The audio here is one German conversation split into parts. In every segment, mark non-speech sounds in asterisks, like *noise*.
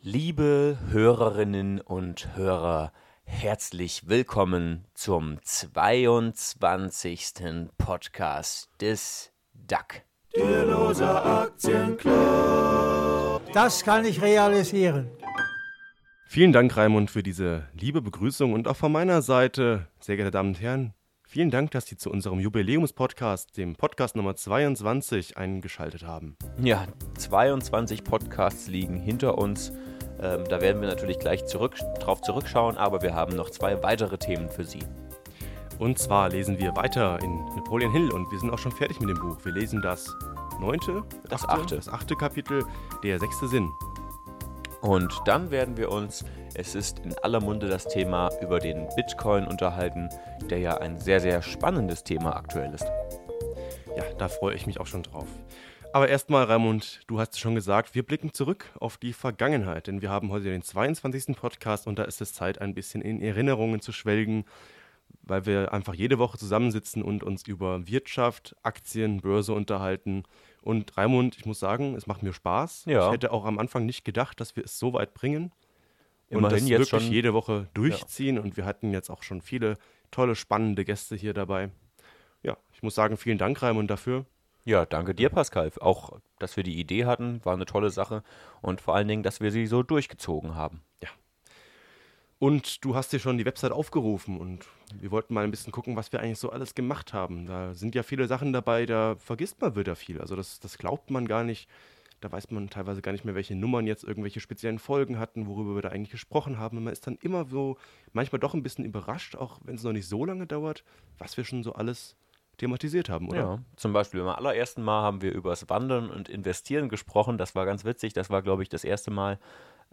Liebe Hörerinnen und Hörer, herzlich willkommen zum 22. Podcast des DAC. Der Loser Aktienclub. Das kann ich realisieren. Vielen Dank, Raimund, für diese liebe Begrüßung und auch von meiner Seite, sehr geehrte Damen und Herren, vielen Dank, dass Sie zu unserem Jubiläumspodcast, dem Podcast Nummer 22, eingeschaltet haben. Ja, 22 Podcasts liegen hinter uns. Ähm, da werden wir natürlich gleich zurück, drauf zurückschauen, aber wir haben noch zwei weitere Themen für Sie. Und zwar lesen wir weiter in Napoleon Hill und wir sind auch schon fertig mit dem Buch. Wir lesen das neunte, Das achte. das achte Kapitel, der sechste Sinn. Und dann werden wir uns, es ist in aller Munde das Thema über den Bitcoin unterhalten, der ja ein sehr, sehr spannendes Thema aktuell ist. Ja, da freue ich mich auch schon drauf. Aber erstmal, Raimund, du hast es schon gesagt, wir blicken zurück auf die Vergangenheit, denn wir haben heute den 22. Podcast und da ist es Zeit, ein bisschen in Erinnerungen zu schwelgen, weil wir einfach jede Woche zusammensitzen und uns über Wirtschaft, Aktien, Börse unterhalten. Und Raimund, ich muss sagen, es macht mir Spaß. Ja. Ich hätte auch am Anfang nicht gedacht, dass wir es so weit bringen. und Immerhin das jetzt wirklich schon- jede Woche durchziehen. Und wir hatten jetzt auch schon viele tolle, spannende Gäste hier dabei. Ja, ich muss sagen, vielen Dank, Raimund, dafür. Ja, danke dir, Pascal. Auch, dass wir die Idee hatten, war eine tolle Sache. Und vor allen Dingen, dass wir sie so durchgezogen haben. Und du hast dir schon die Website aufgerufen und wir wollten mal ein bisschen gucken, was wir eigentlich so alles gemacht haben. Da sind ja viele Sachen dabei, da vergisst man wieder viel. Also das, das glaubt man gar nicht. Da weiß man teilweise gar nicht mehr, welche Nummern jetzt irgendwelche speziellen Folgen hatten, worüber wir da eigentlich gesprochen haben. Und man ist dann immer so, manchmal doch ein bisschen überrascht, auch wenn es noch nicht so lange dauert, was wir schon so alles thematisiert haben, oder? Ja, zum Beispiel beim allerersten Mal haben wir über das Wandern und Investieren gesprochen. Das war ganz witzig. Das war, glaube ich, das erste Mal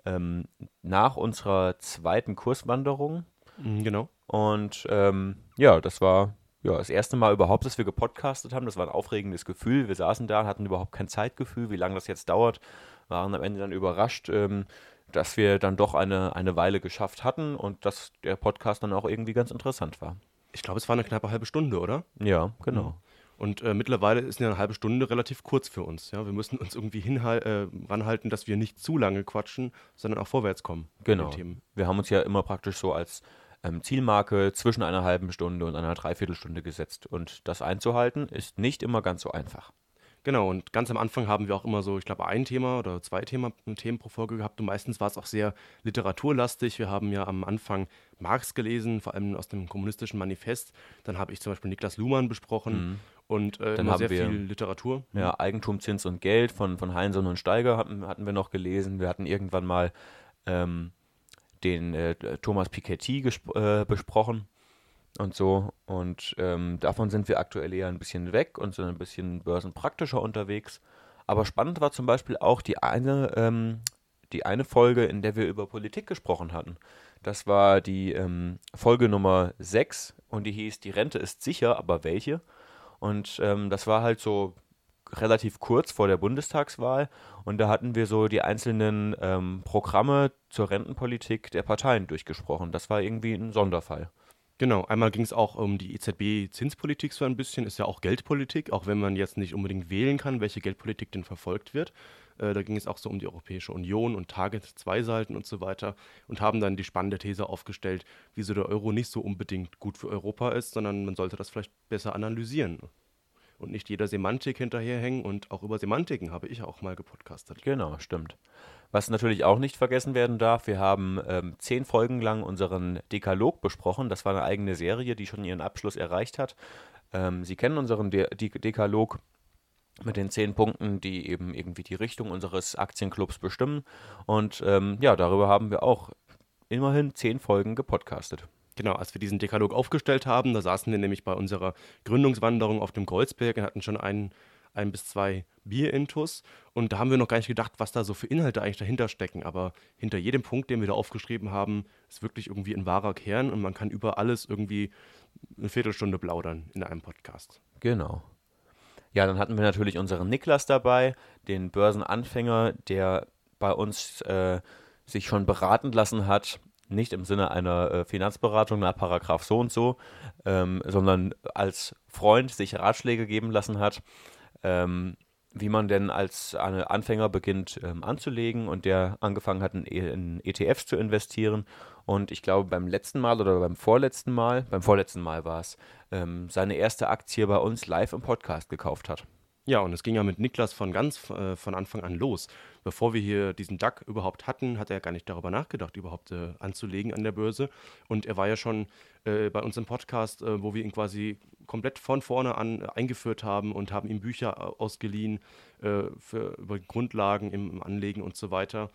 ähm, nach unserer zweiten Kurswanderung. Mhm, genau. Und ähm, ja, das war ja, das erste Mal überhaupt, dass wir gepodcastet haben. Das war ein aufregendes Gefühl. Wir saßen da und hatten überhaupt kein Zeitgefühl, wie lange das jetzt dauert. Waren am Ende dann überrascht, ähm, dass wir dann doch eine, eine Weile geschafft hatten und dass der Podcast dann auch irgendwie ganz interessant war. Ich glaube, es war eine knappe halbe Stunde, oder? Ja, genau. Und äh, mittlerweile ist eine halbe Stunde relativ kurz für uns. Ja? Wir müssen uns irgendwie äh, ranhalten, dass wir nicht zu lange quatschen, sondern auch vorwärts kommen. Genau. Wir haben uns ja immer praktisch so als ähm, Zielmarke zwischen einer halben Stunde und einer Dreiviertelstunde gesetzt. Und das einzuhalten ist nicht immer ganz so einfach. Genau, und ganz am Anfang haben wir auch immer so, ich glaube, ein Thema oder zwei Thema, Themen pro Folge gehabt und meistens war es auch sehr literaturlastig. Wir haben ja am Anfang Marx gelesen, vor allem aus dem kommunistischen Manifest. Dann habe ich zum Beispiel Niklas Luhmann besprochen und äh, Mhm. Dann haben sehr wir- viel Literatur. Ja, Eigentum, Zins und Geld von, von Heinsohn und Steiger hatten, hatten wir noch gelesen. Wir hatten irgendwann mal ähm, den äh, Thomas Piketty äh, besprochen und so. Und ähm, davon sind wir aktuell eher ein bisschen weg und sind ein bisschen börsenpraktischer unterwegs. Aber spannend war zum Beispiel auch die eine, ähm, die eine Folge, in der wir über Politik gesprochen hatten. Das war die ähm, Folge Nummer 6 und die hieß Die Rente ist sicher, aber welche? Und ähm, das war halt so relativ kurz vor der Bundestagswahl und da hatten wir so die einzelnen ähm, Programme zur Rentenpolitik der Parteien durchgesprochen. Das war irgendwie ein Sonderfall. Genau, einmal ging es auch um die EZB-Zinspolitik so ein bisschen, ist ja auch Geldpolitik, auch wenn man jetzt nicht unbedingt wählen kann, welche Geldpolitik denn verfolgt wird. Äh, da ging es auch so um die Europäische Union und Target 2 Seiten und so weiter und haben dann die spannende These aufgestellt, wieso der Euro nicht so unbedingt gut für Europa ist, sondern man sollte das vielleicht besser analysieren und nicht jeder Semantik hinterherhängen und auch über Semantiken habe ich auch mal gepodcastet. Genau, stimmt. Was natürlich auch nicht vergessen werden darf, wir haben ähm, zehn Folgen lang unseren Dekalog besprochen. Das war eine eigene Serie, die schon ihren Abschluss erreicht hat. Ähm, Sie kennen unseren De De Dekalog mit den zehn Punkten, die eben irgendwie die Richtung unseres Aktienclubs bestimmen. Und ähm, ja, darüber haben wir auch immerhin zehn Folgen gepodcastet. Genau, als wir diesen Dekalog aufgestellt haben, da saßen wir nämlich bei unserer Gründungswanderung auf dem Kreuzberg und hatten schon ein, ein bis zwei Bierintus. Und da haben wir noch gar nicht gedacht, was da so für Inhalte eigentlich dahinter stecken. Aber hinter jedem Punkt, den wir da aufgeschrieben haben, ist wirklich irgendwie ein wahrer Kern und man kann über alles irgendwie eine Viertelstunde plaudern in einem Podcast. Genau. Ja, dann hatten wir natürlich unseren Niklas dabei, den Börsenanfänger, der bei uns äh, sich schon beraten lassen hat, nicht im Sinne einer äh, Finanzberatung nach Paragraph so und so, ähm, sondern als Freund sich Ratschläge geben lassen hat. Ähm, wie man denn als Anfänger beginnt ähm, anzulegen und der angefangen hat, in, e, in, ETFs zu investieren. Und ich glaube, beim letzten Mal oder beim vorletzten Mal, beim vorletzten Mal war es, ähm, seine erste Aktie bei uns live im Podcast gekauft hat. Ja, und es ging ja mit Niklas von ganz äh, von Anfang an los. Bevor wir hier diesen DAC überhaupt hatten, hat er gar nicht darüber nachgedacht, überhaupt äh, anzulegen an der Börse. Und er war ja schon äh, bei uns im Podcast, äh, wo wir ihn quasi komplett von vorne an äh, eingeführt haben und haben ihm Bücher äh, ausgeliehen für, über Grundlagen im, im Anlegen und so weiter.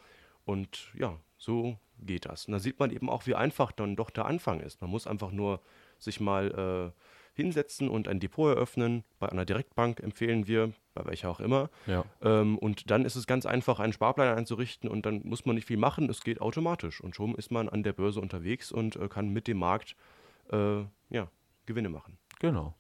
Und ja, so geht das. Und da sieht man eben auch, wie einfach dann doch der Anfang ist. Man muss einfach nur sich mal hinsetzen und ein Depot eröffnen. Bei einer Direktbank empfehlen wir, bei welcher auch immer. Ja. Ähm, und dann ist es ganz einfach, einen Sparplan einzurichten und dann muss man nicht viel machen. Es geht automatisch. Und schon ist man an der Börse unterwegs und äh, kann mit dem Markt äh, ja, Gewinne machen. Genau.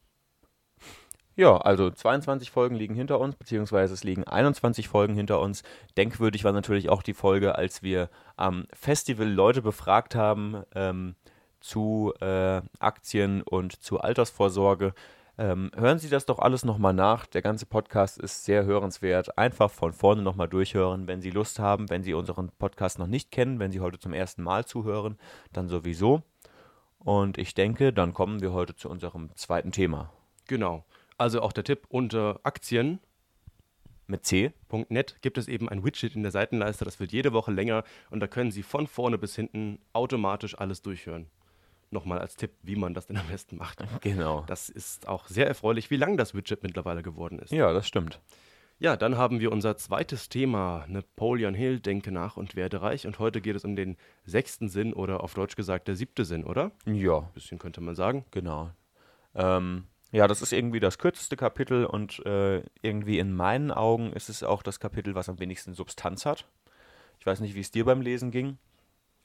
Ja, also 22 Folgen liegen hinter uns, beziehungsweise es liegen 21 Folgen hinter uns. Denkwürdig war natürlich auch die Folge, als wir am Festival Leute befragt haben, ähm, zu äh, Aktien und zu Altersvorsorge. Ähm, hören Sie das doch alles nochmal nach. Der ganze Podcast ist sehr hörenswert. Einfach von vorne nochmal durchhören, wenn Sie Lust haben. Wenn Sie unseren Podcast noch nicht kennen, wenn Sie heute zum ersten Mal zuhören, dann sowieso. Und ich denke, dann kommen wir heute zu unserem zweiten Thema. Genau. Also auch der Tipp unter Aktien mit C.net gibt es eben ein Widget in der Seitenleiste, das wird jede Woche länger und da können Sie von vorne bis hinten automatisch alles durchhören nochmal als Tipp, wie man das denn am besten macht. *laughs* Genau. Das ist auch sehr erfreulich, wie lang das Widget mittlerweile geworden ist. Ja, das stimmt. Ja, dann haben wir unser zweites Thema, Napoleon Hill, Denke nach und werde reich. Und heute geht es um den sechsten Sinn oder auf Deutsch gesagt der siebte Sinn, oder? Ja. Ein bisschen könnte man sagen. Genau. Ähm, ja, das ist irgendwie das kürzeste Kapitel und äh, irgendwie in meinen Augen ist es auch das Kapitel, was am wenigsten Substanz hat. Ich weiß nicht, wie es dir beim Lesen ging.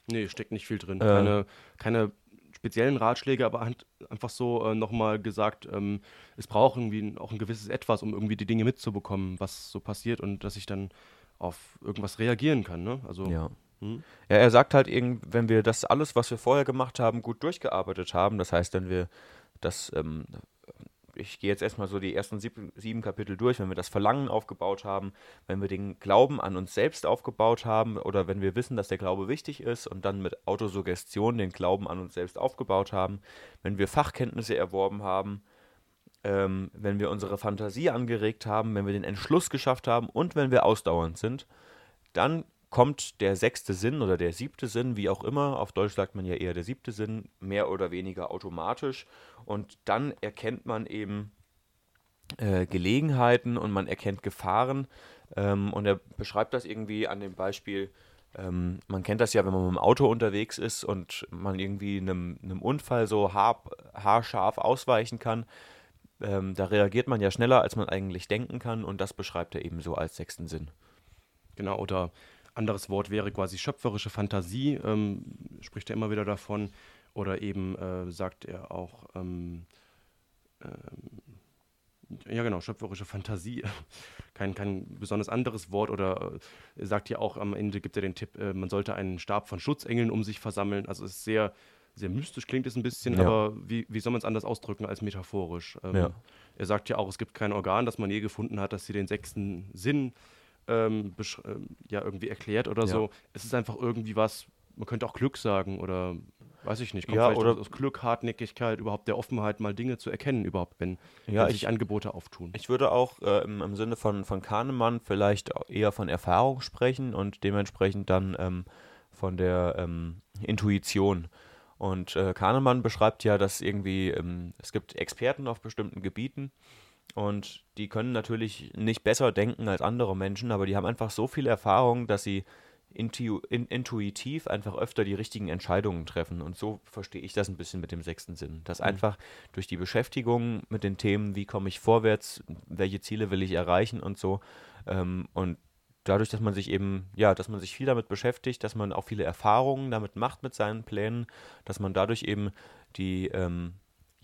Nee, steckt nicht viel drin. Äh, keine, keine speziellen Ratschläge, aber einfach so äh, nochmal gesagt, ähm, es braucht irgendwie auch ein gewisses Etwas, um irgendwie die Dinge mitzubekommen, was so passiert und dass ich dann auf irgendwas reagieren kann. Ne? Also, ja. Hm? ja, er sagt halt, wenn wir das alles, was wir vorher gemacht haben, gut durchgearbeitet haben, das heißt, wenn wir das ähm, ich gehe jetzt erstmal so die ersten sieben, sieben, Kapitel durch, wenn wir das Verlangen aufgebaut haben, wenn wir den Glauben an uns selbst aufgebaut haben oder wenn wir wissen, dass der Glaube wichtig ist und dann mit Autosuggestion den Glauben an uns selbst aufgebaut haben, wenn wir Fachkenntnisse erworben haben, ähm, wenn wir unsere Fantasie angeregt haben, wenn wir den Entschluss geschafft haben und wenn wir ausdauernd sind, dann kommt der sechste Sinn oder der siebte Sinn, wie auch immer, auf Deutsch sagt man ja eher der siebte Sinn, mehr oder weniger automatisch. Und dann erkennt man eben äh, Gelegenheiten und man erkennt Gefahren. Ähm, und er beschreibt das irgendwie an dem Beispiel, ähm, man kennt das ja, wenn man mit dem Auto unterwegs ist und man irgendwie einem, einem Unfall so haar, haarscharf ausweichen kann. Ähm, da reagiert man ja schneller, als man eigentlich denken kann. Und das beschreibt er eben so als sechsten Sinn. Genau, oder anderes Wort wäre quasi schöpferische Fantasie, ähm, spricht er immer wieder davon. Oder eben äh, sagt er auch, ähm, ähm, ja genau, schöpferische Fantasie, *laughs* kein, kein besonders anderes Wort. Oder äh, er sagt ja auch am Ende, gibt er den Tipp, äh, man sollte einen Stab von Schutzengeln um sich versammeln. Also es ist sehr, sehr mystisch klingt es ein bisschen, ja. aber wie, wie soll man es anders ausdrücken als metaphorisch? Ähm, ja. Er sagt ja auch, es gibt kein Organ, das man je gefunden hat, dass sie den sechsten Sinn ähm, ähm, ja irgendwie erklärt oder ja. so. Es ist einfach irgendwie was, man könnte auch Glück sagen oder weiß ich nicht, kommt ja, oder aus Glück, Hartnäckigkeit, überhaupt der Offenheit, mal Dinge zu erkennen, überhaupt, wenn, ja, wenn sich ich, Angebote auftun. Ich würde auch äh, im, im, Sinne von, von Kahnemann vielleicht eher von Erfahrung sprechen und dementsprechend dann ähm, von der ähm, Intuition. Und äh, Kahnemann beschreibt ja, dass irgendwie ähm, es gibt Experten auf bestimmten Gebieten und die können natürlich nicht besser denken als andere Menschen, aber die haben einfach so viel Erfahrung, dass sie intu in, intuitiv einfach öfter die richtigen Entscheidungen treffen. Und so verstehe ich das ein bisschen mit dem sechsten Sinn. Dass mhm. einfach durch die Beschäftigung mit den Themen, wie komme ich vorwärts, welche Ziele will ich erreichen und so, ähm, und dadurch, dass man sich eben, ja, dass man sich viel damit beschäftigt, dass man auch viele Erfahrungen damit macht mit seinen Plänen, dass man dadurch eben die, ähm,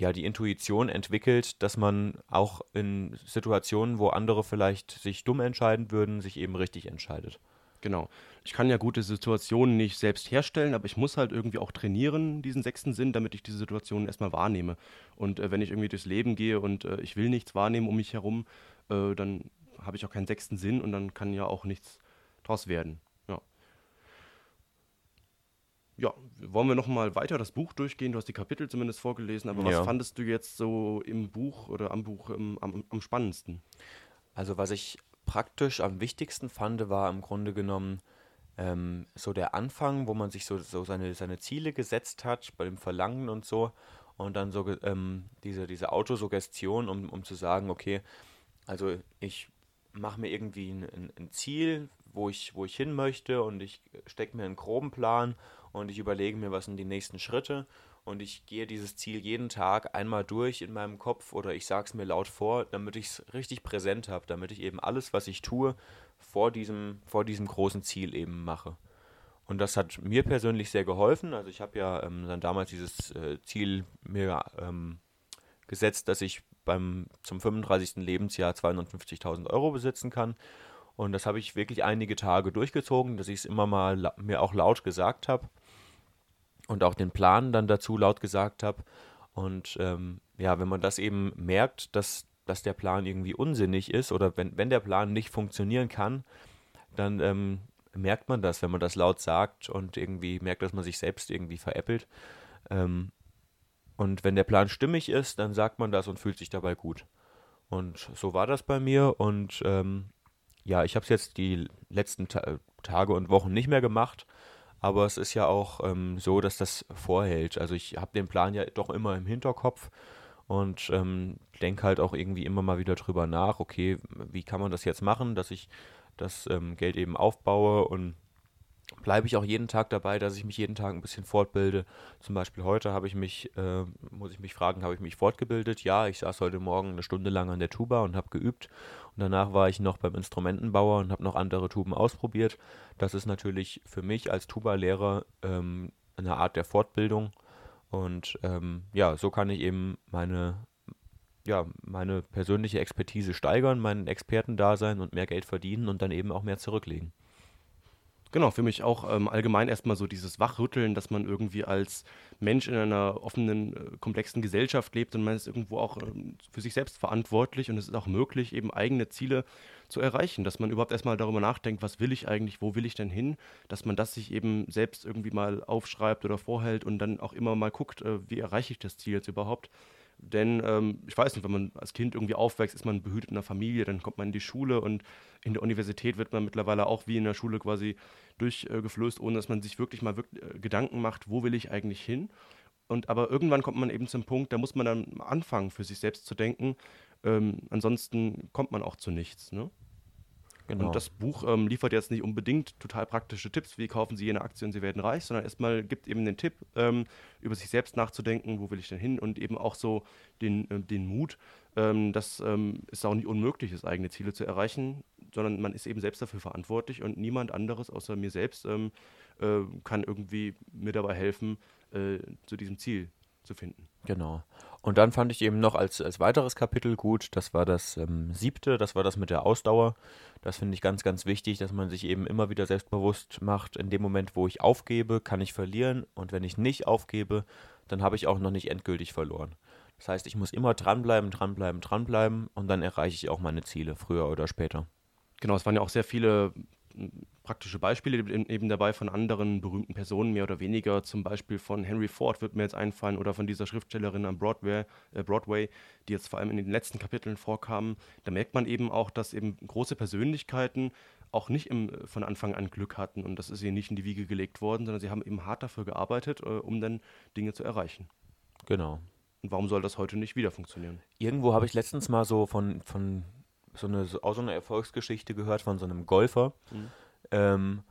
ja, die Intuition entwickelt, dass man auch in Situationen, wo andere vielleicht sich dumm entscheiden würden, sich eben richtig entscheidet. Genau. Ich kann ja gute Situationen nicht selbst herstellen, aber ich muss halt irgendwie auch trainieren, diesen sechsten Sinn, damit ich diese Situationen erstmal wahrnehme. Und äh, wenn ich irgendwie durchs Leben gehe und äh, ich will nichts wahrnehmen um mich herum, äh, dann habe ich auch keinen sechsten Sinn und dann kann ja auch nichts draus werden. Ja. Wollen wir nochmal weiter das Buch durchgehen? Du hast die Kapitel zumindest vorgelesen, aber Ja. was fandest du jetzt so im Buch oder am Buch ähm, am, am spannendsten? Also was ich praktisch am wichtigsten fand, war im Grunde genommen ähm, so der Anfang, wo man sich so, so seine, seine Ziele gesetzt hat, bei dem Verlangen und so. Und dann so ähm, diese, diese Autosuggestion, um, um zu sagen, okay, also ich mache mir irgendwie ein, ein, ein Ziel, wo ich, wo ich hin möchte und ich stecke mir einen groben Plan und ich überlege mir, was sind die nächsten Schritte und ich gehe dieses Ziel jeden Tag einmal durch in meinem Kopf oder ich sage es mir laut vor, damit ich es richtig präsent habe, damit ich eben alles, was ich tue, vor diesem, vor diesem großen Ziel eben mache. Und das hat mir persönlich sehr geholfen. Also ich habe ja ähm, dann damals dieses äh, Ziel mir ähm, gesetzt, dass ich beim zum 35. Lebensjahr 250.000 Euro besitzen kann. Und das habe ich wirklich einige Tage durchgezogen, dass ich es immer mal mir auch laut gesagt habe und auch den Plan dann dazu laut gesagt habe. Und ähm, ja, wenn man das eben merkt, dass, dass der Plan irgendwie unsinnig ist oder wenn, wenn der Plan nicht funktionieren kann, dann ähm, merkt man das, wenn man das laut sagt und irgendwie merkt, dass man sich selbst irgendwie veräppelt. Ähm, und wenn der Plan stimmig ist, dann sagt man das und fühlt sich dabei gut. Und so war das bei mir. Und ähm, ja, ich habe es jetzt die letzten Ta Tage und Wochen nicht mehr gemacht. Aber es ist ja auch ähm, so, dass das vorhält. Also ich habe den Plan ja doch immer im Hinterkopf und ähm, denke halt auch irgendwie immer mal wieder drüber nach, okay, wie kann man das jetzt machen, dass ich das ähm, Geld eben aufbaue und bleibe ich auch jeden Tag dabei, dass ich mich jeden Tag ein bisschen fortbilde. Zum Beispiel heute habe ich mich, äh, muss ich mich fragen, habe ich mich fortgebildet? Ja, ich saß heute Morgen eine Stunde lang an der Tuba und habe geübt. Und danach war ich noch beim Instrumentenbauer und habe noch andere Tuben ausprobiert. Das ist natürlich für mich als Tuba-Lehrer ähm, eine Art der Fortbildung. Und ähm, ja, so kann ich eben meine, ja, meine persönliche Expertise steigern, meinen Expertendasein und mehr Geld verdienen und dann eben auch mehr zurücklegen. Genau, für mich auch ähm, allgemein erstmal so dieses Wachrütteln, dass man irgendwie als Mensch in einer offenen, äh, komplexen Gesellschaft lebt und man ist irgendwo auch ähm, für sich selbst verantwortlich und es ist auch möglich, eben eigene Ziele zu erreichen, dass man überhaupt erstmal darüber nachdenkt, was will ich eigentlich, wo will ich denn hin, dass man das sich eben selbst irgendwie mal aufschreibt oder vorhält und dann auch immer mal guckt, äh, wie erreiche ich das Ziel jetzt überhaupt. Denn ähm, ich weiß nicht, wenn man als Kind irgendwie aufwächst, ist man behütet in der Familie, dann kommt man in die Schule und in der Universität wird man mittlerweile auch wie in der Schule quasi durchgeflößt, ohne dass man sich wirklich mal wirklich, äh, Gedanken macht, wo will ich eigentlich hin. Und aber irgendwann kommt man eben zum Punkt, da muss man dann anfangen, für sich selbst zu denken. Ähm, ansonsten kommt man auch zu nichts. Ne? Genau. Und das Buch ähm, liefert jetzt nicht unbedingt total praktische Tipps, wie kaufen Sie jene Aktie und Sie werden reich, sondern erstmal gibt eben den Tipp, ähm, über sich selbst nachzudenken, wo will ich denn hin und eben auch so den, äh, den Mut, ähm, dass ähm, es auch nicht unmöglich ist, eigene Ziele zu erreichen, sondern man ist eben selbst dafür verantwortlich und niemand anderes außer mir selbst ähm, äh, kann irgendwie mir dabei helfen, äh, zu diesem Ziel zu finden. Genau. Und dann fand ich eben noch als, als weiteres Kapitel gut, das war das ähm, siebte, das war das mit der Ausdauer. Das finde ich ganz, ganz wichtig, dass man sich eben immer wieder selbstbewusst macht, in dem Moment, wo ich aufgebe, kann ich verlieren und wenn ich nicht aufgebe, dann habe ich auch noch nicht endgültig verloren. Das heißt, ich muss immer dranbleiben, dranbleiben, dranbleiben und dann erreiche ich auch meine Ziele, früher oder später. Genau, es waren ja auch sehr viele praktische Beispiele eben dabei von anderen berühmten Personen, mehr oder weniger. Zum Beispiel von Henry Ford wird mir jetzt einfallen oder von dieser Schriftstellerin am Broadway, äh, Broadway, die jetzt vor allem in den letzten Kapiteln vorkamen. Da merkt man eben auch, dass eben große Persönlichkeiten auch nicht im, von Anfang an Glück hatten und das ist ihnen nicht in die Wiege gelegt worden, sondern sie haben eben hart dafür gearbeitet, äh, um dann Dinge zu erreichen. Genau. Und warum soll das heute nicht wieder funktionieren? Irgendwo habe ich letztens mal so von, von so eine, so, auch so eine Erfolgsgeschichte gehört von so einem Golfer. Ähm,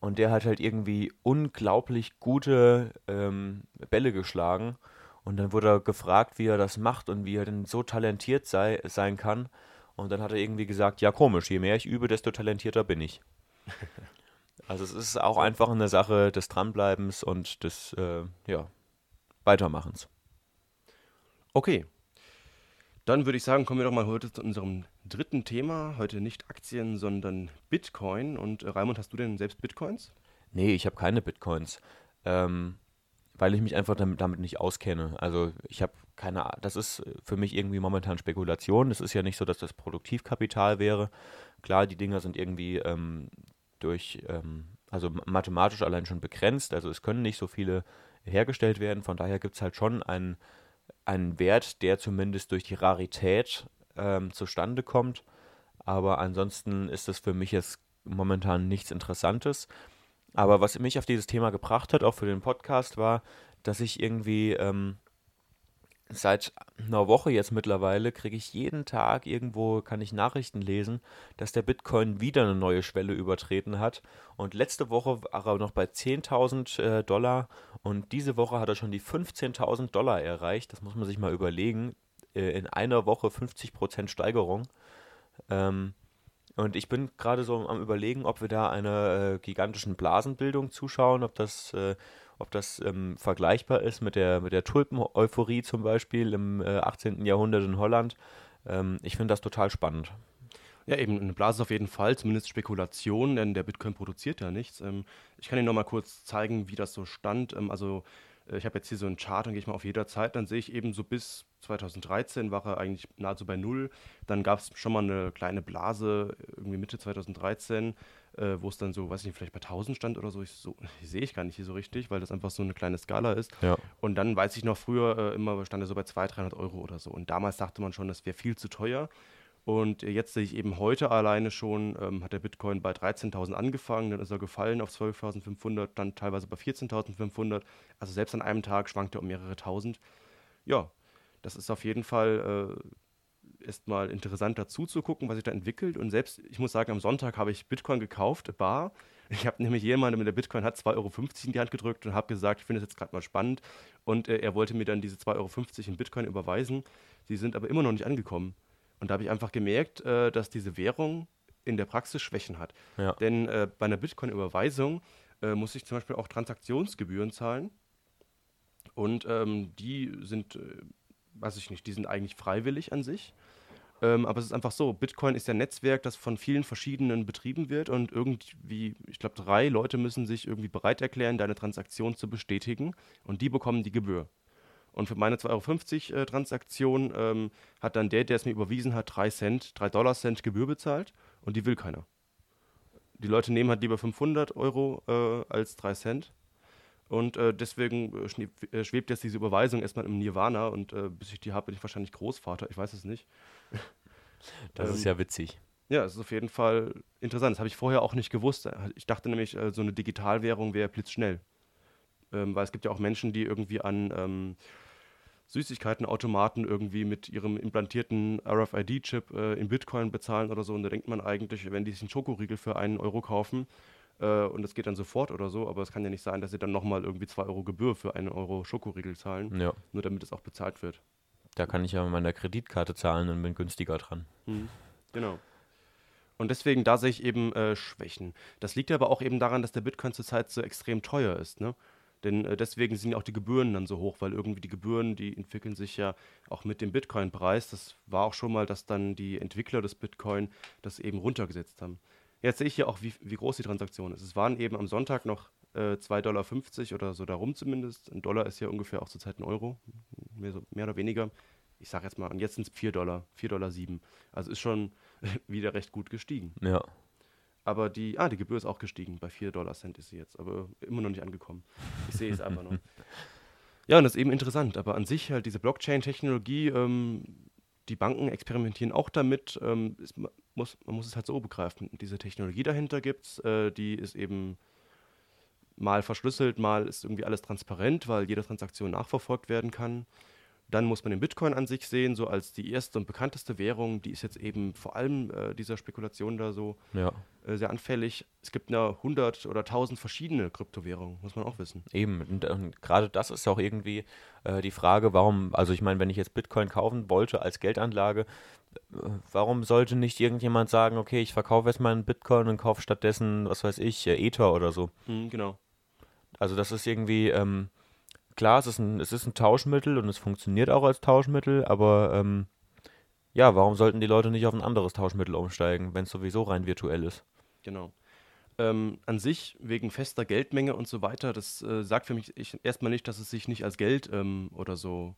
und der hat halt irgendwie unglaublich gute ähm, Bälle geschlagen. Und dann wurde er gefragt, wie er das macht und wie er denn so talentiert sei, sein kann. Und dann hat er irgendwie gesagt, ja komisch, je mehr ich übe, desto talentierter bin ich. *laughs* also es ist auch einfach eine Sache des Dranbleibens und des äh, ja, Weitermachens. Okay. Dann würde ich sagen, kommen wir doch mal heute zu unserem dritten Thema. Heute nicht Aktien, sondern Bitcoin. Und äh, Raimund, hast du denn selbst Bitcoins? Nee, ich habe keine Bitcoins. Ähm, weil ich mich einfach damit, damit nicht auskenne. Also ich habe keine Ahnung, das ist für mich irgendwie momentan Spekulation. Es ist ja nicht so, dass das Produktivkapital wäre. Klar, die Dinger sind irgendwie ähm, durch, ähm, also mathematisch allein schon begrenzt. Also es können nicht so viele hergestellt werden. Von daher gibt es halt schon einen, einen Wert, der zumindest durch die Rarität ähm, zustande kommt. Aber ansonsten ist das für mich jetzt momentan nichts Interessantes. Aber was mich auf dieses Thema gebracht hat, auch für den Podcast, war, dass ich irgendwie ähm, seit einer Woche jetzt mittlerweile kriege ich jeden Tag irgendwo, kann ich Nachrichten lesen, dass der Bitcoin wieder eine neue Schwelle übertreten hat. Und letzte Woche war er noch bei 10.000 äh, Dollar und diese Woche hat er schon die 15.000 Dollar erreicht. Das muss man sich mal überlegen. Äh, in einer Woche 50% Steigerung. Ähm, und ich bin gerade so am Überlegen, ob wir da einer äh, gigantischen Blasenbildung zuschauen, ob das, äh, ob das ähm, vergleichbar ist mit der, mit der Tulpen-Euphorie zum Beispiel im äh, 18. Jahrhundert in Holland. Ähm, ich finde das total spannend. Ja, eben eine Blase auf jeden Fall, zumindest Spekulation, denn der Bitcoin produziert ja nichts. Ähm, ich kann Ihnen noch mal kurz zeigen, wie das so stand. Ähm, also äh, ich habe jetzt hier so einen Chart, dann gehe ich mal auf jeder Zeit, dann sehe ich eben so bis 2013 war er eigentlich nahezu bei Null. Dann gab es schon mal eine kleine Blase, irgendwie Mitte 2013, äh, wo es dann so, weiß ich nicht, vielleicht bei 1000 stand oder so. Ich, so, *laughs* sehe ich gar nicht hier so richtig, weil das einfach so eine kleine Skala ist. Ja. Und dann weiß ich noch, früher äh, immer stand er so bei 200, 300 Euro oder so. Und damals dachte man schon, das wäre viel zu teuer. Und jetzt sehe ich eben heute alleine schon, ähm, hat der Bitcoin bei 13.000 angefangen, dann ist er gefallen auf 12.500, dann teilweise bei 14.500. Also selbst an einem Tag schwankt er um mehrere tausend. Ja, das ist auf jeden Fall äh, erstmal interessant dazu zu gucken, was sich da entwickelt. Und selbst, ich muss sagen, am Sonntag habe ich Bitcoin gekauft, bar. Ich habe nämlich jemanden mit der Bitcoin hat 2,50 Euro in die Hand gedrückt und habe gesagt, ich finde das jetzt gerade mal spannend. Und äh, er wollte mir dann diese 2,50 Euro in Bitcoin überweisen. Sie sind aber immer noch nicht angekommen. Und da habe ich einfach gemerkt, äh, dass diese Währung in der Praxis Schwächen hat. Ja. Denn äh, bei einer Bitcoin-Überweisung äh, muss ich zum Beispiel auch Transaktionsgebühren zahlen. Und ähm, die sind, äh, weiß ich nicht, die sind eigentlich freiwillig an sich. Ähm, aber es ist einfach so, Bitcoin ist ein Netzwerk, das von vielen verschiedenen betrieben wird und irgendwie, ich glaube, drei Leute müssen sich irgendwie bereit erklären, deine Transaktion zu bestätigen und die bekommen die Gebühr. Und für meine 2,50 Euro äh, Transaktion ähm, hat dann der, der es mir überwiesen hat, 3 Cent, 3 Dollar Cent Gebühr bezahlt und die will keiner. Die Leute nehmen halt lieber 500 Euro äh, als 3 Cent. Und äh, deswegen äh, äh, schwebt jetzt diese Überweisung erstmal im Nirvana und äh, bis ich die habe, bin ich wahrscheinlich Großvater, ich weiß es nicht. *laughs* Das ähm, ist ja witzig. Ja, es ist auf jeden Fall interessant. Das habe ich vorher auch nicht gewusst. Ich dachte nämlich, so eine Digitalwährung wäre blitzschnell. Ähm, weil es gibt ja auch Menschen, die irgendwie an ähm, Süßigkeitenautomaten irgendwie mit ihrem implantierten RFID-Chip äh, in Bitcoin bezahlen oder so. Und da denkt man eigentlich, wenn die sich einen Schokoriegel für einen Euro kaufen äh, und das geht dann sofort oder so, aber es kann ja nicht sein, dass sie dann nochmal irgendwie zwei Euro Gebühr für einen Euro Schokoriegel zahlen, Ja. nur damit es auch bezahlt wird. Da kann ich ja mit meiner Kreditkarte zahlen und bin günstiger dran. Mhm. Genau. Und deswegen, da sehe ich eben äh, Schwächen. Das liegt aber auch eben daran, dass der Bitcoin zurzeit so extrem teuer ist. Ne? Denn äh, deswegen sind ja auch die Gebühren dann so hoch, weil irgendwie die Gebühren, die entwickeln sich ja auch mit dem Bitcoin-Preis. Das war auch schon mal, dass dann die Entwickler des Bitcoin das eben runtergesetzt haben. Jetzt sehe ich hier auch, wie, wie groß die Transaktion ist. Es waren eben am Sonntag noch äh, 2,50 Dollar oder so darum zumindest. Ein Dollar ist ja ungefähr auch zurzeit ein Euro, mehr, so, mehr oder weniger. Ich sage jetzt mal, und jetzt sind es 4 Dollar, 4,07 Dollar. Also ist schon *laughs* wieder recht gut gestiegen. Ja. Aber die, ah, die Gebühr ist auch gestiegen. Bei 4 Dollar Cent ist sie jetzt, aber immer noch nicht angekommen. Ich sehe es *laughs* einfach noch. Ja, und das ist eben interessant. Aber an sich halt diese Blockchain-Technologie, ähm, die Banken experimentieren auch damit. Ähm, ist, muss, man muss es halt so begreifen. Diese Technologie dahinter gibt es, äh, die ist eben mal verschlüsselt, mal ist irgendwie alles transparent, weil jede Transaktion nachverfolgt werden kann. Dann muss man den Bitcoin an sich sehen, so als die erste und bekannteste Währung. Die ist jetzt eben vor allem äh, dieser Spekulation da so Ja. Äh, sehr anfällig. Es gibt ja 100 oder 1000 verschiedene Kryptowährungen, muss man auch wissen. Eben, und, und gerade das ist auch irgendwie äh, die Frage, warum, also ich meine, wenn ich jetzt Bitcoin kaufen wollte als Geldanlage, äh, warum sollte nicht irgendjemand sagen, okay, ich verkaufe jetzt mal einen Bitcoin und kaufe stattdessen, was weiß ich, äh, Ether oder so. Mhm, genau. Also das ist irgendwie, ähm, klar, es ist, ein, es ist ein Tauschmittel und es funktioniert auch als Tauschmittel, aber ähm, Ja, warum sollten die Leute nicht auf ein anderes Tauschmittel umsteigen, wenn es sowieso rein virtuell ist? Genau. Ähm, an sich, wegen fester Geldmenge und so weiter, das äh, sagt für mich ich, erstmal nicht, dass es sich nicht als Geld ähm, oder so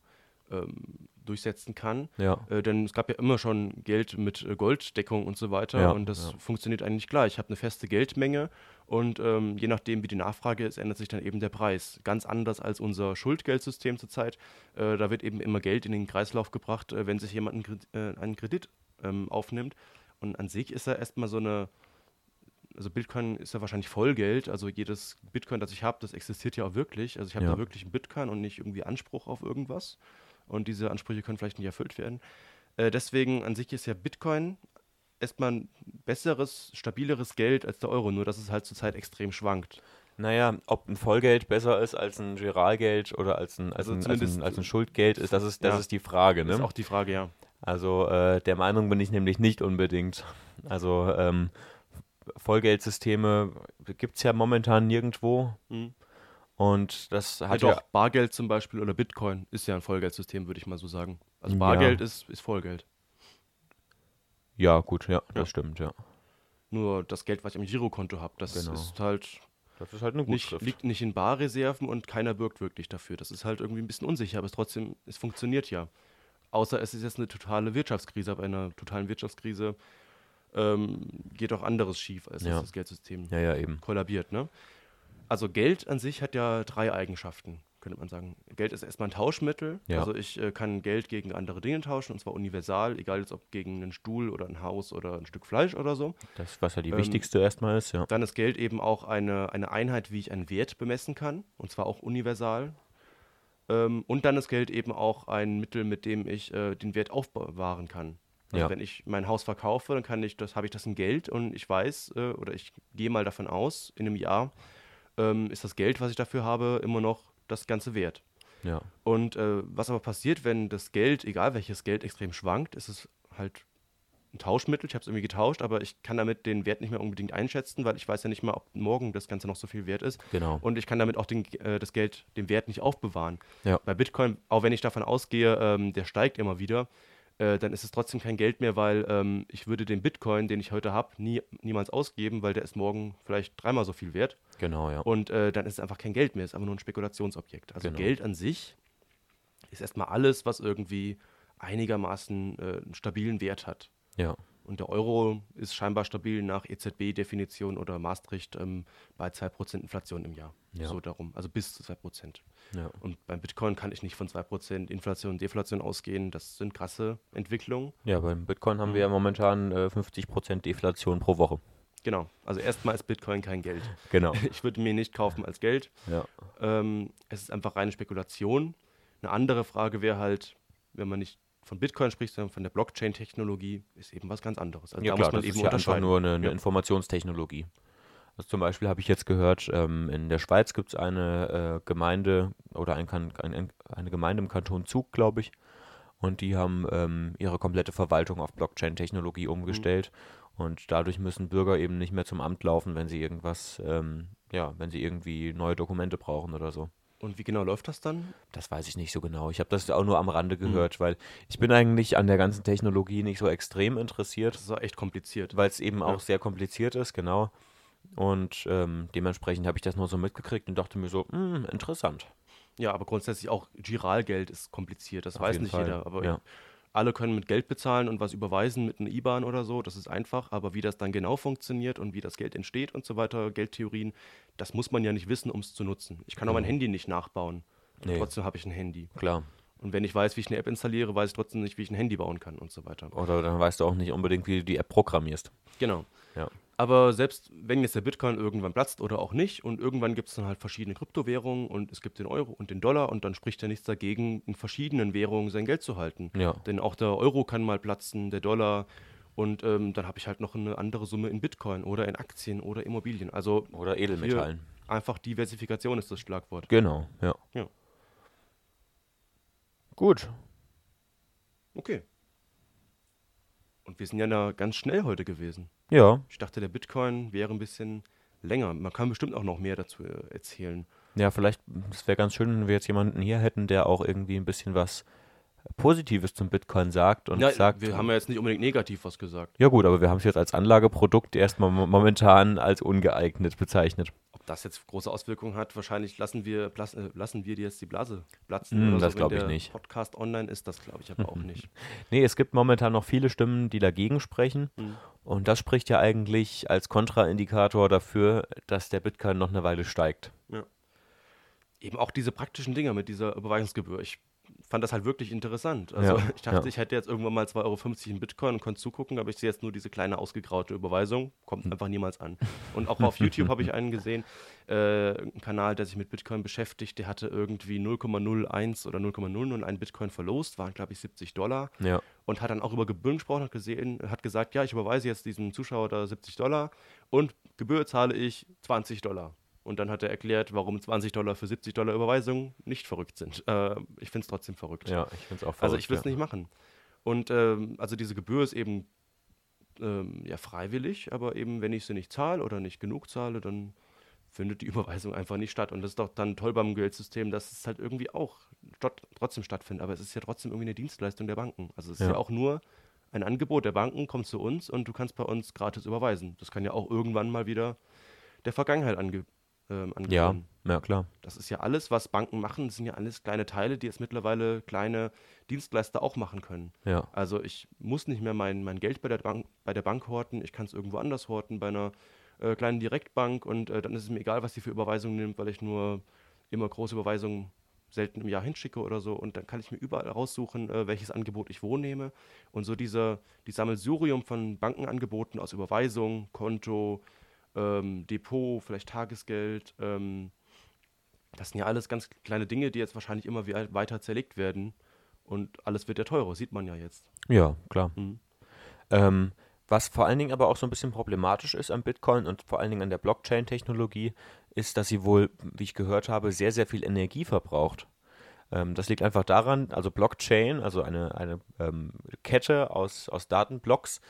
ähm, durchsetzen kann. Ja. Äh, denn es gab ja immer schon Geld mit äh, Golddeckung und so weiter Ja, und das ja. funktioniert eigentlich gleich. Ich habe eine feste Geldmenge und ähm, je nachdem, wie die Nachfrage ist, ändert sich dann eben der Preis. Ganz anders als unser Schuldgeldsystem zurzeit. Äh, da wird eben immer Geld in den Kreislauf gebracht, äh, wenn sich jemand einen, Kredit- äh, einen Kredit ähm, aufnimmt. Und an sich ist er erstmal so eine, also Bitcoin ist ja wahrscheinlich Vollgeld, also jedes Bitcoin, das ich habe, das existiert ja auch wirklich. Also ich habe Ja. da wirklich einen Bitcoin und nicht irgendwie Anspruch auf irgendwas. Und diese Ansprüche können vielleicht nicht erfüllt werden. Äh, deswegen an sich ist ja Bitcoin erstmal ein besseres, stabileres Geld als der Euro, nur dass es halt zurzeit extrem schwankt. Naja, ob ein Vollgeld besser ist als ein Giralgeld oder als ein, als Also ein, als ein, als ein Schuldgeld, ist, das ist, das Ja. ist die Frage. Das ist Ne? auch die Frage, ja. Also äh, der Meinung bin ich nämlich nicht unbedingt. Also ähm, Vollgeldsysteme gibt es ja momentan nirgendwo. Mhm. Und das Hat hat ja ja, auch Bargeld zum Beispiel oder Bitcoin ist ja ein Vollgeldsystem, würde ich mal so sagen. Also Ja. Bargeld ist, ist Vollgeld. ja gut, ja, das Ja. stimmt, ja. Nur das Geld, was ich am Girokonto habe, das Genau. ist halt Das ist halt eine nicht, Gutschrift. liegt nicht in Barreserven und keiner birgt wirklich dafür. Das ist halt irgendwie ein bisschen unsicher, aber es trotzdem, es funktioniert ja. Außer es ist jetzt eine totale Wirtschaftskrise. Ab einer totalen Wirtschaftskrise ähm, geht auch anderes schief, als Ja. dass das Geldsystem Ja, ja, eben. kollabiert. Ne? Also Geld an sich hat ja drei Eigenschaften, könnte man sagen. Geld ist erstmal ein Tauschmittel. Also ich äh, kann Geld gegen andere Dinge tauschen, und zwar universal, egal jetzt ob gegen einen Stuhl oder ein Haus oder ein Stück Fleisch oder so. Das, was ja die Ähm, wichtigste erstmal ist, ja. Dann ist Geld eben auch eine, eine Einheit, wie ich einen Wert bemessen kann, und zwar auch universal. Ähm, und dann ist Geld eben auch ein Mittel, mit dem ich äh, den Wert aufbewahren kann. Also Ja. wenn ich mein Haus verkaufe, dann kann ich das, habe ich das in Geld und ich weiß, äh, oder ich gehe mal davon aus, in einem Jahr ähm, ist das Geld, was ich dafür habe, immer noch das ganze Wert. ja. Und äh, was aber passiert, wenn das Geld, egal welches Geld, extrem schwankt, ist es halt ein Tauschmittel. Ich habe es irgendwie getauscht, aber ich kann damit den Wert nicht mehr unbedingt einschätzen, weil ich weiß ja nicht mal, ob morgen das Ganze noch so viel wert ist. Genau. Und ich kann damit auch den, äh, das Geld, den Wert nicht aufbewahren. Ja. Bei Bitcoin, auch wenn ich davon ausgehe, ähm, der steigt immer wieder, äh, dann ist es trotzdem kein Geld mehr, weil ähm, ich würde den Bitcoin, den ich heute habe, nie, niemals ausgeben, weil der ist morgen vielleicht dreimal so viel wert. Genau, ja. Und äh, dann ist es einfach kein Geld mehr, ist einfach nur ein Spekulationsobjekt. Also Genau. Geld an sich ist erstmal alles, was irgendwie einigermaßen äh, einen stabilen Wert hat. ja. Und der Euro ist scheinbar stabil nach EZB-Definition oder Maastricht ähm, bei 2% Inflation im Jahr. Ja. So darum, also bis zu 2%. ja. Und beim Bitcoin kann ich nicht von 2% Inflation und Deflation ausgehen. Das sind krasse Entwicklungen. Ja, beim Bitcoin haben wir ja momentan äh, 50% Deflation pro Woche. Genau, also erstmal ist Bitcoin kein Geld. *laughs* Genau. Ich würde mir nicht kaufen als Geld. ja. Ähm, es ist einfach reine Spekulation. Eine andere Frage wäre halt, wenn man nicht von Bitcoin spricht, sondern von der Blockchain-Technologie, ist eben was ganz anderes. Also Ja, da klar, muss man das eben ist ja einfach nur eine, eine Ja. Informationstechnologie. Also zum Beispiel habe ich jetzt gehört, ähm, in der Schweiz gibt es eine äh, Gemeinde oder ein, ein, eine Gemeinde im Kanton Zug, glaube ich. Und die haben ähm, ihre komplette Verwaltung auf Blockchain-Technologie umgestellt. Und dadurch müssen Bürger eben nicht mehr zum Amt laufen, wenn sie irgendwas, ähm, ja, wenn sie irgendwie neue Dokumente brauchen oder so. Und wie genau läuft das dann? Das weiß ich nicht so genau. Ich habe das auch nur am Mhm. Rande gehört, weil ich bin eigentlich an der ganzen Technologie nicht so extrem interessiert Das ist auch echt kompliziert. weil es eben Ja. auch sehr kompliziert ist, genau. Und ähm, dementsprechend habe ich das nur so mitgekriegt und dachte mir so, hm, interessant. Ja, aber grundsätzlich auch Giralgeld ist kompliziert. Das Auf weiß nicht Fall, jeder. Aber ja. Alle können mit Geld bezahlen und was überweisen mit einer IBAN oder so. Das ist einfach. Aber wie das dann genau funktioniert und wie das Geld entsteht und so weiter, Geldtheorien, das muss man ja nicht wissen, um es zu nutzen. Ich kann auch mein Genau. Handy nicht nachbauen. Nee. Trotzdem habe ich ein Handy. Klar. Und wenn ich weiß, wie ich eine App installiere, weiß ich trotzdem nicht, wie ich ein Handy bauen kann und so weiter. Oder dann weißt du auch nicht unbedingt, wie du die App programmierst. Genau. Ja. Aber selbst wenn jetzt der Bitcoin irgendwann platzt oder auch nicht und irgendwann gibt es dann halt verschiedene Kryptowährungen und es gibt den Euro und den Dollar und dann spricht ja nichts dagegen, in verschiedenen Währungen sein Geld zu halten. Ja. Denn auch der Euro kann mal platzen, der Dollar und ähm, dann habe ich halt noch eine andere Summe in Bitcoin oder in Aktien oder Immobilien. Also Oder Edelmetallen. einfach Diversifikation ist das Schlagwort. Genau, ja. Ja. Gut. Okay. Und wir sind ja da ganz schnell heute gewesen. Ja. Ich dachte, der Bitcoin wäre ein bisschen länger. Man kann bestimmt auch noch mehr dazu äh, erzählen. Ja, vielleicht, es wäre ganz schön, wenn wir jetzt jemanden hier hätten, der auch irgendwie ein bisschen was Positives zum Bitcoin sagt und Ja, sagt, wir haben ja jetzt nicht unbedingt negativ was gesagt. ja gut, aber wir haben es jetzt als Anlageprodukt erstmal mo- momentan als ungeeignet bezeichnet. Das jetzt große Auswirkungen hat, wahrscheinlich lassen wir, blas, äh, lassen wir dir jetzt die Blase platzen. Oder das so, glaub wenn ich nicht. Podcast online ist, das glaube ich aber auch nicht. *laughs* Nee, es gibt momentan noch viele Stimmen, die dagegen sprechen. Mhm. Und das spricht ja eigentlich als Kontraindikator dafür, dass der Bitcoin noch eine Weile steigt. Eben auch diese praktischen Dinge mit dieser Überweisungsgebühr. Ich fand das halt wirklich interessant. Also Ja, *laughs* ich dachte, ja. ich hätte jetzt irgendwann mal 2,50 Euro in Bitcoin und konnte zugucken, aber ich sehe jetzt nur diese kleine ausgegraute Überweisung. Hm. Kommt einfach niemals an. *laughs* Und auch auf YouTube habe ich einen gesehen, äh, einen Kanal, der sich mit Bitcoin beschäftigt, der hatte irgendwie 0,01 oder 0,001 Bitcoin verlost, waren glaube ich 70 Dollar. Ja. und hat dann auch über Gebühren gesprochen, hat, gesehen, hat gesagt, ja, ich überweise jetzt diesem Zuschauer da 70 Dollar und Gebühr zahle ich 20 Dollar. Und dann hat er erklärt, warum 20 Dollar für 70 Dollar Überweisung nicht verrückt sind. Äh, ich finde es trotzdem verrückt. Ja, ich finde es auch verrückt. also ich will es ja. nicht machen. Und ähm, also diese Gebühr ist eben ähm, ja freiwillig, aber eben wenn ich sie nicht zahle oder nicht genug zahle, dann findet die *laughs* Überweisung einfach nicht statt. Und das ist doch dann toll beim Geldsystem, dass es halt irgendwie auch stott- trotzdem stattfindet. Aber es ist ja trotzdem irgendwie eine Dienstleistung der Banken. Also es ist Ja. ja, auch nur ein Angebot der Banken, kommt zu uns und du kannst bei uns gratis überweisen. Das kann ja auch irgendwann mal wieder der Vergangenheit ange, ähm, Ja, angehören. ja, klar. Das ist ja alles, was Banken machen, das sind ja alles kleine Teile, die jetzt mittlerweile kleine Dienstleister auch machen können. Ja. Also ich muss nicht mehr mein, mein Geld bei der, Bank, bei der Bank horten, ich kann es irgendwo anders horten, bei einer äh, kleinen Direktbank und äh, dann ist es mir egal, was die für Überweisungen nimmt, weil ich nur immer große Überweisungen selten im Jahr hinschicke oder so und dann kann ich mir überall raussuchen, äh, welches Angebot ich wo nehme und so dieser die Sammelsurium von Bankenangeboten aus Überweisung, Konto, ähm, Depot, vielleicht Tagesgeld, ähm, das sind ja alles ganz kleine Dinge, die jetzt wahrscheinlich immer weiter zerlegt werden und alles wird ja teurer, sieht man ja jetzt. Ja, klar. Mhm. Ähm, was vor allen Dingen aber auch so ein bisschen problematisch ist am Bitcoin und vor allen Dingen an der Blockchain-Technologie, ist, dass sie wohl, wie ich gehört habe, sehr, sehr viel Energie verbraucht. Ähm, das liegt einfach daran, also Blockchain, also eine, eine ähm, Kette aus, aus Datenblocks,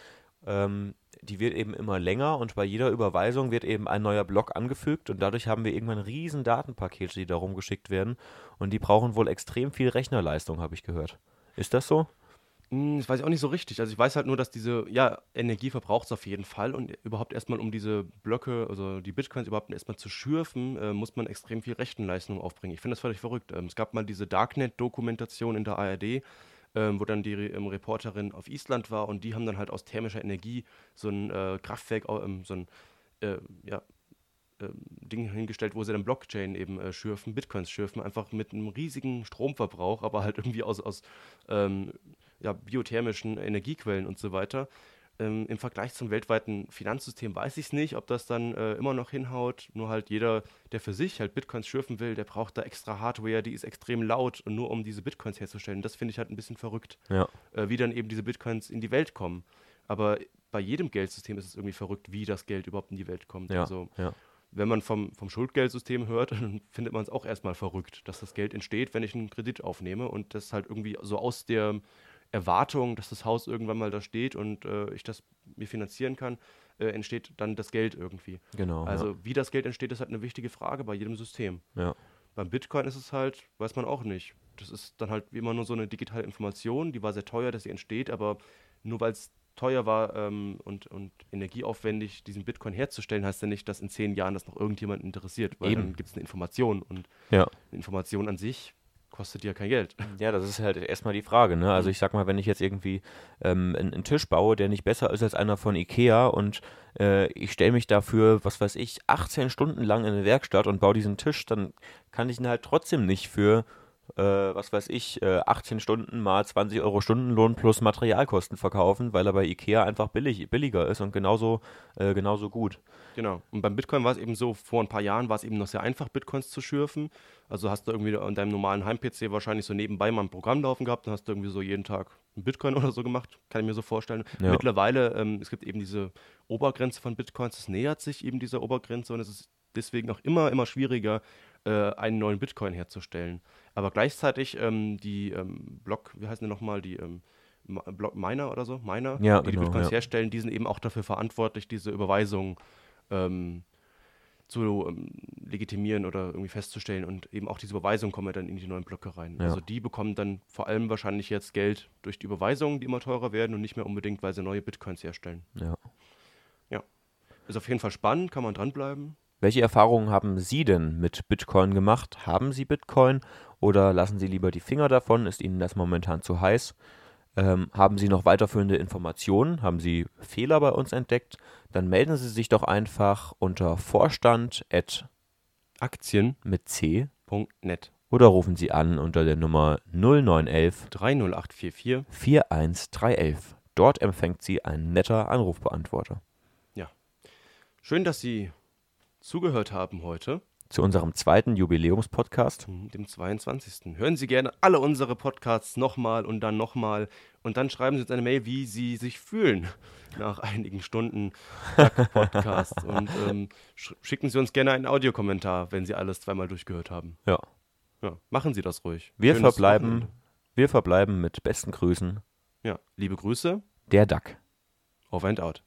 ähm, die wird eben immer länger und bei jeder Überweisung wird eben ein neuer Block angefügt und dadurch haben wir irgendwann riesen Datenpakete, die da rumgeschickt werden und die brauchen wohl extrem viel Rechnerleistung, habe ich gehört. Ist das so? Hm, Das weiß ich auch nicht so richtig. Also ich weiß halt nur, dass diese, ja, Energie verbraucht es auf jeden Fall und überhaupt erstmal, um diese Blöcke, also die Bitcoins überhaupt erstmal zu schürfen, äh, muss man extrem viel Rechenleistung aufbringen. Ich finde das völlig verrückt. Ähm, es gab mal diese Darknet-Dokumentation in der ARD, ähm, wo dann die ähm, Reporterin auf Island war und die haben dann halt aus thermischer Energie so ein äh, Kraftwerk, ähm, so ein, äh, ja, ähm, Ding hingestellt, wo sie dann Blockchain eben äh, schürfen, Bitcoins schürfen, einfach mit einem riesigen Stromverbrauch, aber halt irgendwie aus, aus ähm, ja, biothermischen Energiequellen und so weiter. Ähm, Im Vergleich zum weltweiten Finanzsystem weiß ich es nicht, ob das dann äh, immer noch hinhaut. Nur halt jeder, der für sich halt Bitcoins schürfen will, der braucht da extra Hardware, die ist extrem laut, und nur um diese Bitcoins herzustellen. Das finde ich halt ein bisschen verrückt, Ja. äh, wie dann eben diese Bitcoins in die Welt kommen. Aber bei jedem Geldsystem ist es irgendwie verrückt, wie das Geld überhaupt in die Welt kommt. Ja, Also ja. wenn man vom, vom Schuldgeldsystem hört, *laughs* dann findet man es auch erstmal verrückt, dass das Geld entsteht, wenn ich einen Kredit aufnehme und das halt irgendwie so aus der Erwartung, dass das Haus irgendwann mal da steht und äh, ich das mir finanzieren kann, äh, entsteht dann das Geld irgendwie. Genau. Also wie das Geld entsteht, ist halt eine wichtige Frage bei jedem System. ja. ja. Beim Bitcoin ist es halt, weiß man auch nicht. Das ist dann halt wie immer nur so eine digitale Information, die war sehr teuer, dass sie entsteht, aber nur weil es teuer war ähm, und, und energieaufwendig, diesen Bitcoin herzustellen, heißt ja nicht, dass in zehn Jahren das noch irgendjemand interessiert, weil Eben. dann gibt es eine Information und Ja. eine Information an sich kostet ja kein Geld. *laughs* Ja, das ist halt erstmal die Frage, ne? Also ich sag mal, wenn ich jetzt irgendwie ähm, einen, einen Tisch baue, der nicht besser ist als einer von Ikea und äh, ich stelle mich dafür, was weiß ich, 18 Stunden lang in eine Werkstatt und baue diesen Tisch, dann kann ich ihn halt trotzdem nicht für, äh, was weiß ich, äh, 18 Stunden mal 20 Euro Stundenlohn plus Materialkosten verkaufen, weil er bei Ikea einfach billig, billiger ist und genauso, äh, genauso gut. Genau. Und beim Bitcoin war es eben so, vor ein paar Jahren war es eben noch sehr einfach, Bitcoins zu schürfen. Also hast du irgendwie an deinem normalen Heim-PC wahrscheinlich so nebenbei mal ein Programm laufen gehabt, dann hast du irgendwie so jeden Tag einen Bitcoin oder so gemacht, kann ich mir so vorstellen. Ja. Mittlerweile, ähm, es gibt eben diese Obergrenze von Bitcoins, es nähert sich eben dieser Obergrenze und es ist deswegen auch immer, immer schwieriger, äh, einen neuen Bitcoin herzustellen. Aber gleichzeitig ähm, die ähm, Block, wie heißen die nochmal, die ähm, Block Miner oder so, Miner, Ja, die die genau, Bitcoins ja. herstellen, die sind eben auch dafür verantwortlich, diese Überweisung ähm, zu ähm, legitimieren oder irgendwie festzustellen. Und eben auch diese Überweisungen kommen ja dann in die neuen Blöcke rein. Ja. Also die bekommen dann vor allem wahrscheinlich jetzt Geld durch die Überweisungen, die immer teurer werden und nicht mehr unbedingt, weil sie neue Bitcoins herstellen. Ja. Ist auf jeden Fall spannend, kann man dranbleiben. Welche Erfahrungen haben Sie denn mit Bitcoin gemacht? Haben Sie Bitcoin oder lassen Sie lieber die Finger davon? Ist Ihnen das momentan zu heiß? Ähm, haben Sie noch weiterführende Informationen? Haben Sie Fehler bei uns entdeckt? Dann melden Sie sich doch einfach unter Vorstand Aktien.net mit C oder rufen Sie an unter der Nummer 0911 30844. 41311. Dort empfängt Sie ein netter Anrufbeantworter. Schön, dass Sie zugehört haben heute, Zu unserem zweiten Jubiläumspodcast. hm, dem 22. Hören Sie gerne alle unsere Podcasts nochmal und dann nochmal und dann schreiben Sie uns eine Mail, wie Sie sich fühlen *laughs* nach einigen Stunden Podcast. *laughs* und ähm, sch schicken Sie uns gerne einen Audiokommentar, wenn Sie alles zweimal durchgehört haben. Ja. Ja, machen Sie das ruhig. Wir Schönes verbleiben, Wochenende. wir verbleiben mit besten Grüßen. Ja, liebe Grüße, Der Duck. over and out.